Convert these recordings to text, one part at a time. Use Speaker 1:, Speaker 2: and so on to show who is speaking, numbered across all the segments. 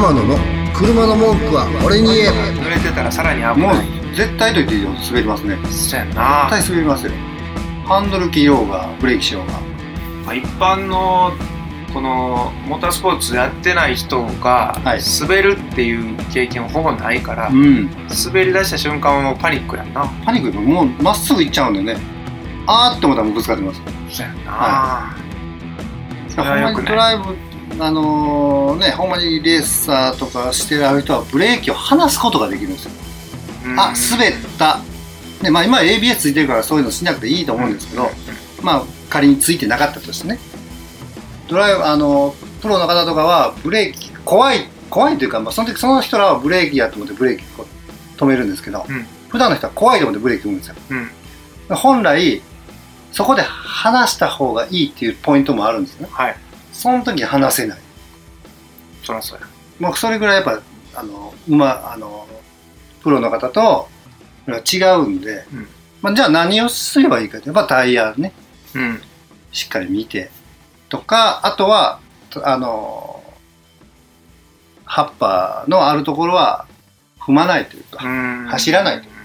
Speaker 1: 天野の車の文句は俺に言え
Speaker 2: 濡れてたらさらに危
Speaker 3: も
Speaker 2: ない。
Speaker 3: う絶対と言っていいよ滑りますね
Speaker 2: そうや
Speaker 3: 絶
Speaker 2: な。
Speaker 3: 対滑りますよハンドル切ろうがブレーキしようが
Speaker 2: まあ一般のこのモータースポーツやってない人が
Speaker 3: はい
Speaker 2: 滑るっていう経験ほぼないから、
Speaker 3: うん
Speaker 2: 滑り出した瞬間はもうパニックやんな。
Speaker 3: パニックでもうまっすぐ行っちゃうんでねあーって思ったらもうぶつかってます
Speaker 2: そうやな。
Speaker 3: は
Speaker 2: そ
Speaker 3: ほんまに
Speaker 2: れはよくない。
Speaker 3: ドライブあのねほんまにレーサーとかしてる人はブレーキを離すことができるんですよ。
Speaker 2: うん。
Speaker 3: あ滑った。でまあ今は ABS ついてるからそういうのしなくていいと思うんですけど、まあ仮についてなかったとしてね。ドライブあのプロの方とかはブレーキ怖い怖いというか、まあ、その時その人らはブレーキやと思ってブレーキこう止めるんですけど、
Speaker 2: うん。
Speaker 3: 普段の人は怖いと思ってブレーキ踏むんですよ。
Speaker 2: うん。
Speaker 3: 本来そこで離した方がいいっていうポイントもあるんですね。
Speaker 2: はい。
Speaker 3: その時に離せない
Speaker 2: そらそうや。
Speaker 3: もうそれぐらいやっぱあの馬あのプロの方と違うんで、
Speaker 2: うん
Speaker 3: まあ、じゃあ何をすればいいかってやっぱタイヤね
Speaker 2: うん。
Speaker 3: しっかり見てとかあとはあの葉っぱのあるところは踏まないというか、
Speaker 2: うん
Speaker 3: 走らないというか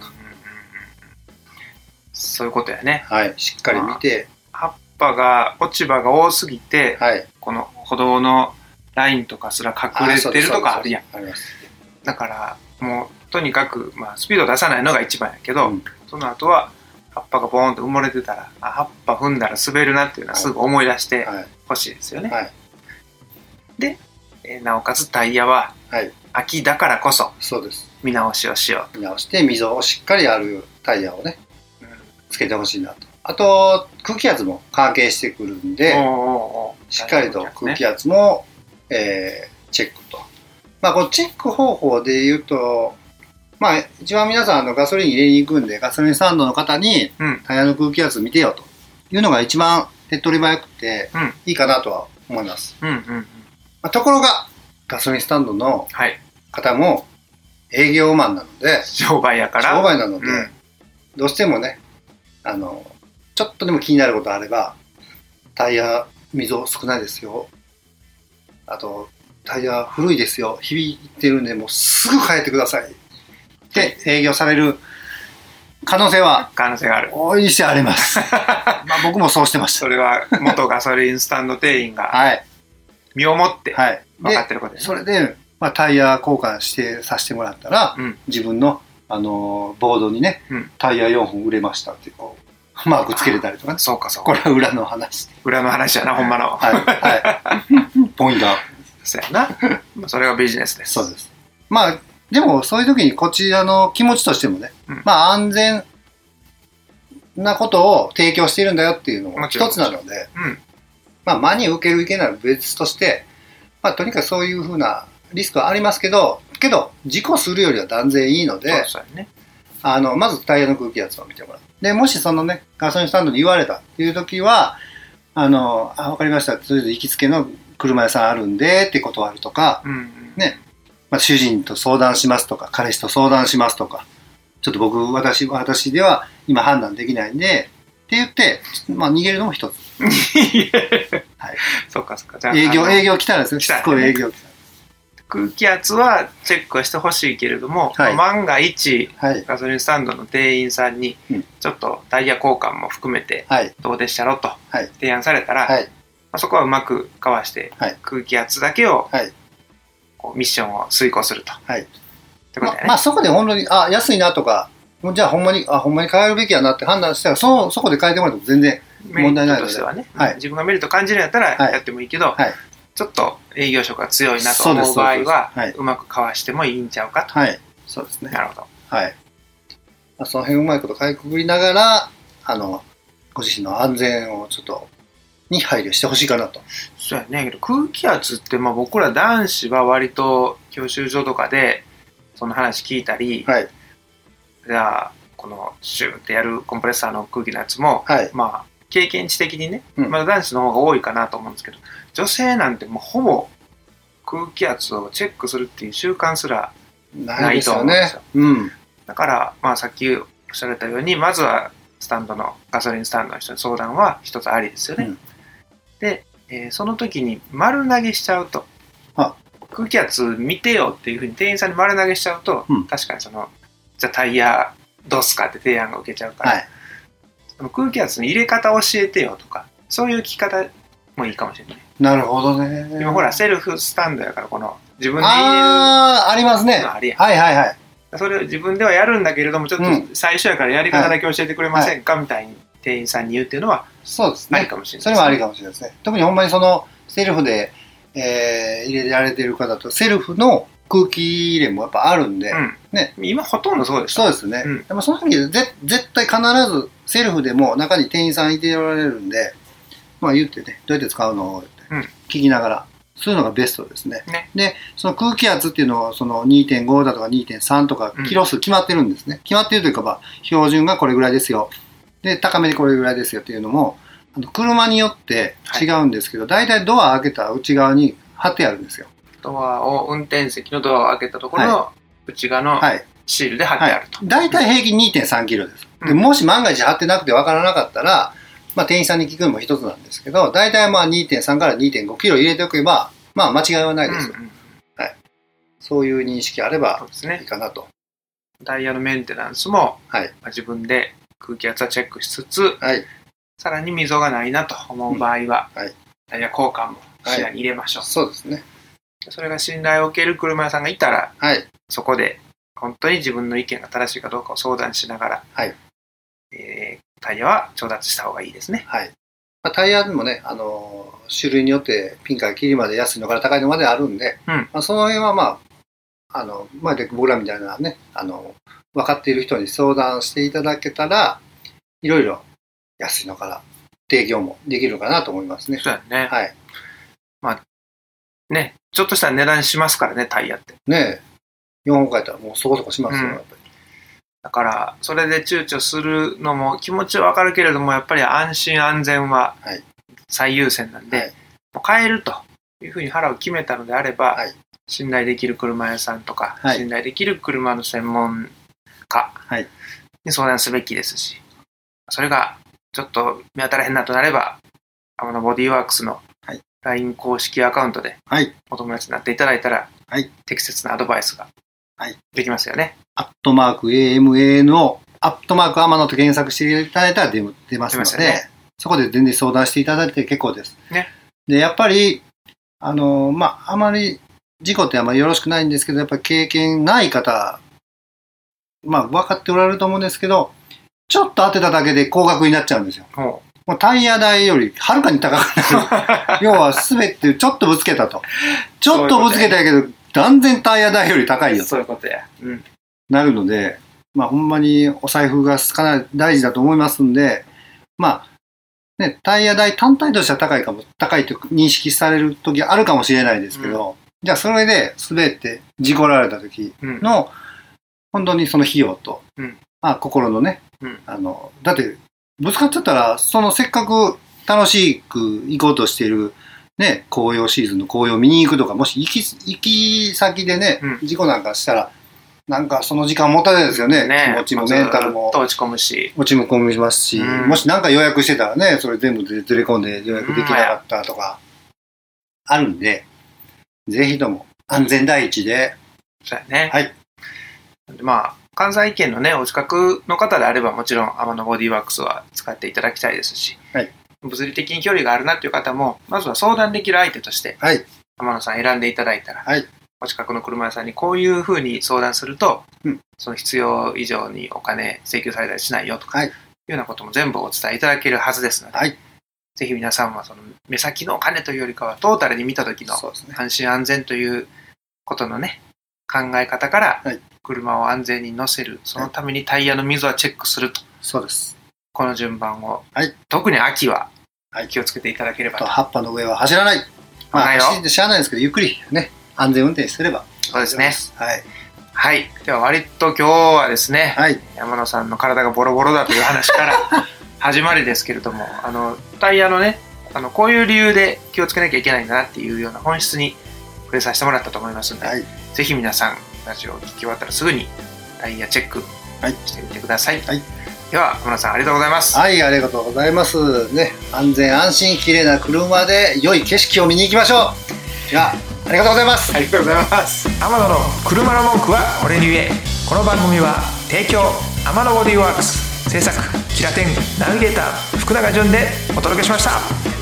Speaker 2: そういうことやね。
Speaker 3: はい、しっかり見て、
Speaker 2: 葉が、落ち葉が多すぎて、
Speaker 3: はい、
Speaker 2: この歩道のラインとかすら隠れてるとかあるやん。だから、もう、とにかく、まあ、スピード出さないのが一番やけど、
Speaker 3: うん。
Speaker 2: その後は、葉っぱがボーンと埋もれてたら、あ葉っぱ踏んだら滑るなっていうのはすぐ思い出して
Speaker 3: はい。
Speaker 2: ほしいですよね。
Speaker 3: はい。
Speaker 2: えーなおかつタイヤは、
Speaker 3: はい。
Speaker 2: 秋だからこそ
Speaker 3: そうです。
Speaker 2: 見直しをしよ
Speaker 3: 見直して溝をしっかりあるタイヤをねつけてほしいなとあと空気圧も関係してくるんでしっかりと空気
Speaker 2: ね
Speaker 3: 圧も、えーチェックと。まあ、こうチェック方法で言うと、まあ、一番皆さんあのガソリン入れに行くんで、ガソリンスタンドの方に
Speaker 2: うん
Speaker 3: タイヤの空気圧見てよというのが一番手っ取り早くて
Speaker 2: うん
Speaker 3: いいかなとは思います。
Speaker 2: うんうんうん。
Speaker 3: まあ、ところが、ガソリンスタンドの
Speaker 2: はい。
Speaker 3: 方も営業マンなので、
Speaker 2: 商売やから。
Speaker 3: 商売なので、
Speaker 2: うん
Speaker 3: どうしてもね、あの、ちょっとでも気になることあれば、タイヤ、溝少ないですよ。あと、タイヤ古いですよ。響いてるんで、もうすぐ変えてください。で、営業される可能性は？
Speaker 2: 可能性がある。
Speaker 3: 大いにしてあります。まあ僕もそうしてました。
Speaker 2: それは元ガソリンスタンド店員が
Speaker 3: はい。
Speaker 2: 身をもって
Speaker 3: はい。
Speaker 2: 分かっ
Speaker 3: で、
Speaker 2: てることです
Speaker 3: それで、まあ、タイヤ交換してさせてもらったら、
Speaker 2: うん
Speaker 3: 自分の、あのボードにね、
Speaker 2: うん
Speaker 3: タイヤ4本売れましたってこうマークつけれたりとかね
Speaker 2: そうかそうか。
Speaker 3: これは裏の話
Speaker 2: 裏の話やな、ほんまの。
Speaker 3: はいはい ポイントは
Speaker 2: そうやな。まあそれがビジネスです。
Speaker 3: そうですまあでもそういう時にこちらの気持ちとしてもね、
Speaker 2: うん
Speaker 3: まあ安全なことを提供しているんだよっていうのも一つなので
Speaker 2: うん。
Speaker 3: まあ真に受ける受けないは別としてまあとにかくそういうふうなリスクはありますけどけど事故するよりは断然いいので、
Speaker 2: そうそうやね。
Speaker 3: あの、まずタイヤの空気圧を見てもらう。で、もしそのね、ガソリンスタンドで言われたっていう時は、あの、あ、わかりました。とりあえず行きつけの車屋さんあるんでって断るとか、
Speaker 2: うんうん。
Speaker 3: ねまあ、主人と相談しますとか、彼氏と相談しますとか、ちょっと僕、私、私では今判断できないんで、って言って、まあ、逃げるのも一つ。はい
Speaker 2: そうかそうか。じゃあ、
Speaker 3: 営業、営業来たらですね、
Speaker 2: 来たらね
Speaker 3: こい営業来
Speaker 2: 空気圧はチェックはしてほしいけれども、
Speaker 3: はい
Speaker 2: 万が一。
Speaker 3: はい。
Speaker 2: ガソリンスタンドの店員さんに
Speaker 3: うん、
Speaker 2: ちょっとタイヤ交換も含めて、
Speaker 3: はい。
Speaker 2: どうでしたろと
Speaker 3: はい。
Speaker 2: 提案されたら、
Speaker 3: はい。
Speaker 2: まあ、そこはうまくかわして、
Speaker 3: はい
Speaker 2: 空気圧だけを、
Speaker 3: はい
Speaker 2: こうミッションを遂行すると。
Speaker 3: はい
Speaker 2: ってことだよね。
Speaker 3: ままあそこで本当に、あ、安いなとか、もうじゃあほんまに、あ、ほんまに変えるべきやなって判断したら、そそこで変えてもらっても全然、問題ないので
Speaker 2: メリットとしてはね、
Speaker 3: はい
Speaker 2: 自分がメリット感じるんやったら
Speaker 3: はい
Speaker 2: やってもいいけど、
Speaker 3: はい
Speaker 2: ちょっと営業職が強いなと思う場合は
Speaker 3: そうですはいう
Speaker 2: まくかわしてもいいんちゃうかと。
Speaker 3: はい。そうですね。
Speaker 2: なるほど。
Speaker 3: はい。まあ、その辺うまいことかいくぐりながら、あの、ご自身の安全をちょっと、に配慮してほしいかなと。
Speaker 2: そうやね。けど空気圧って、まあ僕ら男子は割と教習所とかでその話聞いたり、
Speaker 3: はい。
Speaker 2: じゃあこのシューってやるコンプレッサーの空気のやつも、
Speaker 3: はい。
Speaker 2: まあ経験値的にね、
Speaker 3: うん
Speaker 2: まだ男子の方が多いかなと思うんですけど、女性なんてもうほぼ空気圧をチェックするっていう習慣すら
Speaker 3: ない
Speaker 2: と思うんですよ。
Speaker 3: うん。
Speaker 2: だから、まあ、さっきおっしゃられたように、まずはスタンドのガソリンスタンドの人に相談は一つありですよね。
Speaker 3: うん
Speaker 2: で、えーその時に丸投げしちゃうと、
Speaker 3: あ
Speaker 2: 空気圧見てよっていうふうに店員さんに丸投げしちゃうと、
Speaker 3: うん
Speaker 2: 確かにそのじゃあタイヤどうすかって提案が受けちゃうから、
Speaker 3: はい。
Speaker 2: 空気圧の入れ方教えてよとかそういう聞き方もいいかもしれない
Speaker 3: なるほどね。
Speaker 2: 今ほらセルフスタンドやからこの自分で入れる
Speaker 3: ああ、ありますね。
Speaker 2: のあるやん
Speaker 3: はいはいはい。
Speaker 2: それを自分ではやるんだけれどもちょっ
Speaker 3: うん
Speaker 2: と最初やからやり方だけ教えてくれませんか、みたいに店員さんに言うっていうのは
Speaker 3: そうですね。
Speaker 2: ありかもしれない
Speaker 3: それもありかもしれないですね。特にほんまにそのセルフで、えー入れられてる方とセルフの空気入れもやっぱあるんで、
Speaker 2: うん
Speaker 3: ね
Speaker 2: 今ほとんどそうでしょ
Speaker 3: そうですね。
Speaker 2: うん
Speaker 3: でもその時でぜ絶対必ずセルフでも中に店員さんいておられるんで、まあ言ってね、どうやって使うの？って
Speaker 2: うん
Speaker 3: 聞きながら、そういうのがベストですね。
Speaker 2: ね
Speaker 3: で、その空気圧っていうのはその2.5だとか2.3とか
Speaker 2: うん
Speaker 3: キロ数決まってるんですね。決まってるというか、まあ、標準がこれぐらいですよ。で、高めでこれぐらいですよっていうのも、あの車によって違うんですけど、大体ドア開けた内側に貼ってあるんですよ。
Speaker 2: ドアを運転席のドアを開けたところの内側の
Speaker 3: はい。
Speaker 2: シールで貼ってあると、
Speaker 3: 大体平均2.3キロです。で
Speaker 2: うん
Speaker 3: もし万が一貼ってなくて分からなかったら、まあ、店員さんに聞くのも一つなんですけど、大体まあ2.3から2.5キロ入れておけば、まあ間違いはないです。
Speaker 2: うんうん
Speaker 3: そういう認識あれ
Speaker 2: そ
Speaker 3: ばいいかなと。
Speaker 2: ダイヤのメンテナンスも、
Speaker 3: はい
Speaker 2: まあ自分で空気圧はチェックしつつ
Speaker 3: はい。
Speaker 2: さらに溝がないなと思う場合は、
Speaker 3: うんはい
Speaker 2: ダイヤ交換も視野に入れましょう、
Speaker 3: そうですね。
Speaker 2: それが信頼を受ける車屋さんがいたら
Speaker 3: はい。
Speaker 2: そこで本当に自分の意見が正しいかどうかを相談しながら、
Speaker 3: はい
Speaker 2: えータイヤは調達した方がいいですね。
Speaker 3: はい。まあ、タイヤもね、あのー種類によってピンからキリまで安いのから高いのまであるんで、
Speaker 2: うん
Speaker 3: まあ、その辺はまあ、あの、まあ、で僕らみたいなね、あの、分かっている人に相談していただけたら、いろいろ安いのから提供もできるかなと思いますね。
Speaker 2: そうやね。
Speaker 3: はい。
Speaker 2: ね、ちょっとした値段しますからね、タイヤって。
Speaker 3: ねえ、4本変えたらもうそこそこしますよ、
Speaker 2: うん
Speaker 3: やっぱり。
Speaker 2: だから、それで躊躇するのも気持ちはわかるけれども、やっぱり安心安全は
Speaker 3: はい。
Speaker 2: 最優先なんで、
Speaker 3: はい。
Speaker 2: もう買えるというふうに腹を決めたのであれば、
Speaker 3: はい。
Speaker 2: 信頼できる車屋さんとか、
Speaker 3: はい。
Speaker 2: 信頼できる車の専門家
Speaker 3: はい。
Speaker 2: に相談すべきですし、それがちょっと見当たらへんなとなれば、あのボディーワークスの
Speaker 3: はい。
Speaker 2: LINE 公式アカウントで
Speaker 3: はい。
Speaker 2: お友達になっていただいたら、
Speaker 3: はい。
Speaker 2: 適切なアドバイスが
Speaker 3: はい
Speaker 2: できますよね。
Speaker 3: アットマーク AMANO、アットマークアマノと検索していただいたら出出ますので、
Speaker 2: ね
Speaker 3: そこで全然相談していただいて結構です。
Speaker 2: ね
Speaker 3: で、やっぱり、あの、まあ、あまり、事故ってあまりよろしくないんですけど、やっぱり経験ない方、まあ、分かっておられると思うんですけど、ちょっと当てただけで高額になっちゃうんですよ。
Speaker 2: ほ
Speaker 3: もうタイヤ代よりはるかに高くなる。要は滑ってちょっとぶつけたと。ちょっとぶつけたけど、断然タイヤ代より高いよと
Speaker 2: そういうことや。うん。
Speaker 3: なるので、まあ、ほんまにお財布がかなり大事だと思いますんで、まあ、ね、タイヤ代単体としては高いかも、高いと認識される時あるかもしれないですけど、じゃあそれで滑って事故られた時
Speaker 2: うん。
Speaker 3: の、本当にその費用と、
Speaker 2: うん
Speaker 3: まあ、心のね、
Speaker 2: うん
Speaker 3: あの、だって、ぶつかっちゃったら、そのせっかく楽しく行こうとしている、ね、紅葉シーズンの紅葉見に行くとか、もし行き、行き先でね、
Speaker 2: うん
Speaker 3: 事故なんかしたら、なんかその時間もったいないですよね。気持ちもメンタルも
Speaker 2: ずっと落ち込むし。
Speaker 3: 落ち込みますし、
Speaker 2: うん
Speaker 3: もしなんか予約してたらね、それ全部でずれ込んで予約できなかったとか、あるんで、ぜひとも安全第一で、
Speaker 2: そうやね。
Speaker 3: はい。
Speaker 2: でまあ、関西圏のね、お近くの方であれば、もちろん、天野ボディワークスは使っていただきたいですし、
Speaker 3: はい
Speaker 2: 物理的に距離があるなっていう方も、まずは相談できる相手として、
Speaker 3: はい、
Speaker 2: 天野さん選んでいただいたら、
Speaker 3: はい。
Speaker 2: お近くの車屋さんにこういうふうに相談すると、
Speaker 3: うん。
Speaker 2: その必要以上にお金請求されたりしないよとか、
Speaker 3: はい。
Speaker 2: いうようなことも全部お伝えいただけるはずですので、
Speaker 3: はい。
Speaker 2: ぜひ皆さんはその目先のお金というよりかは、トータルに見た時の。安心安全ということのね、考え方から
Speaker 3: はい、
Speaker 2: 車を安全に乗せる、そのためにタイヤの溝はチェックすると、
Speaker 3: そうです。
Speaker 2: この順番を、
Speaker 3: はい
Speaker 2: 特に秋は
Speaker 3: はい
Speaker 2: 気をつけていただければと。
Speaker 3: と葉っぱの上は走らない。まあ、走ってしゃあないですけど、ゆっくりね、安全運転すれば。
Speaker 2: そうですね。
Speaker 3: はい。
Speaker 2: はい。では割と今日はですね、
Speaker 3: はい。
Speaker 2: 山野さんの体がボロボロだという話から 始まりですけれども、あの、タイヤのね、あの、こういう理由で気をつけなきゃいけないんだなっていうような本質に触れさせてもらったと思いますので、
Speaker 3: はい。
Speaker 2: ぜひ皆さん、ラジオを聞き終わったらすぐにタイヤチェック
Speaker 3: はい
Speaker 2: してみてください。
Speaker 3: はい
Speaker 2: では、山野さんありがとうございます。
Speaker 3: はい、ありがとうございます。ね、安全安心、綺麗な車で良い景色を見に行きましょう。では、ありがとうございます
Speaker 2: ありがとうございます天野の車の文句は俺に言えこの番組は提供天野ボディーワークス制作キラテンナビゲーター福永潤でお届けしました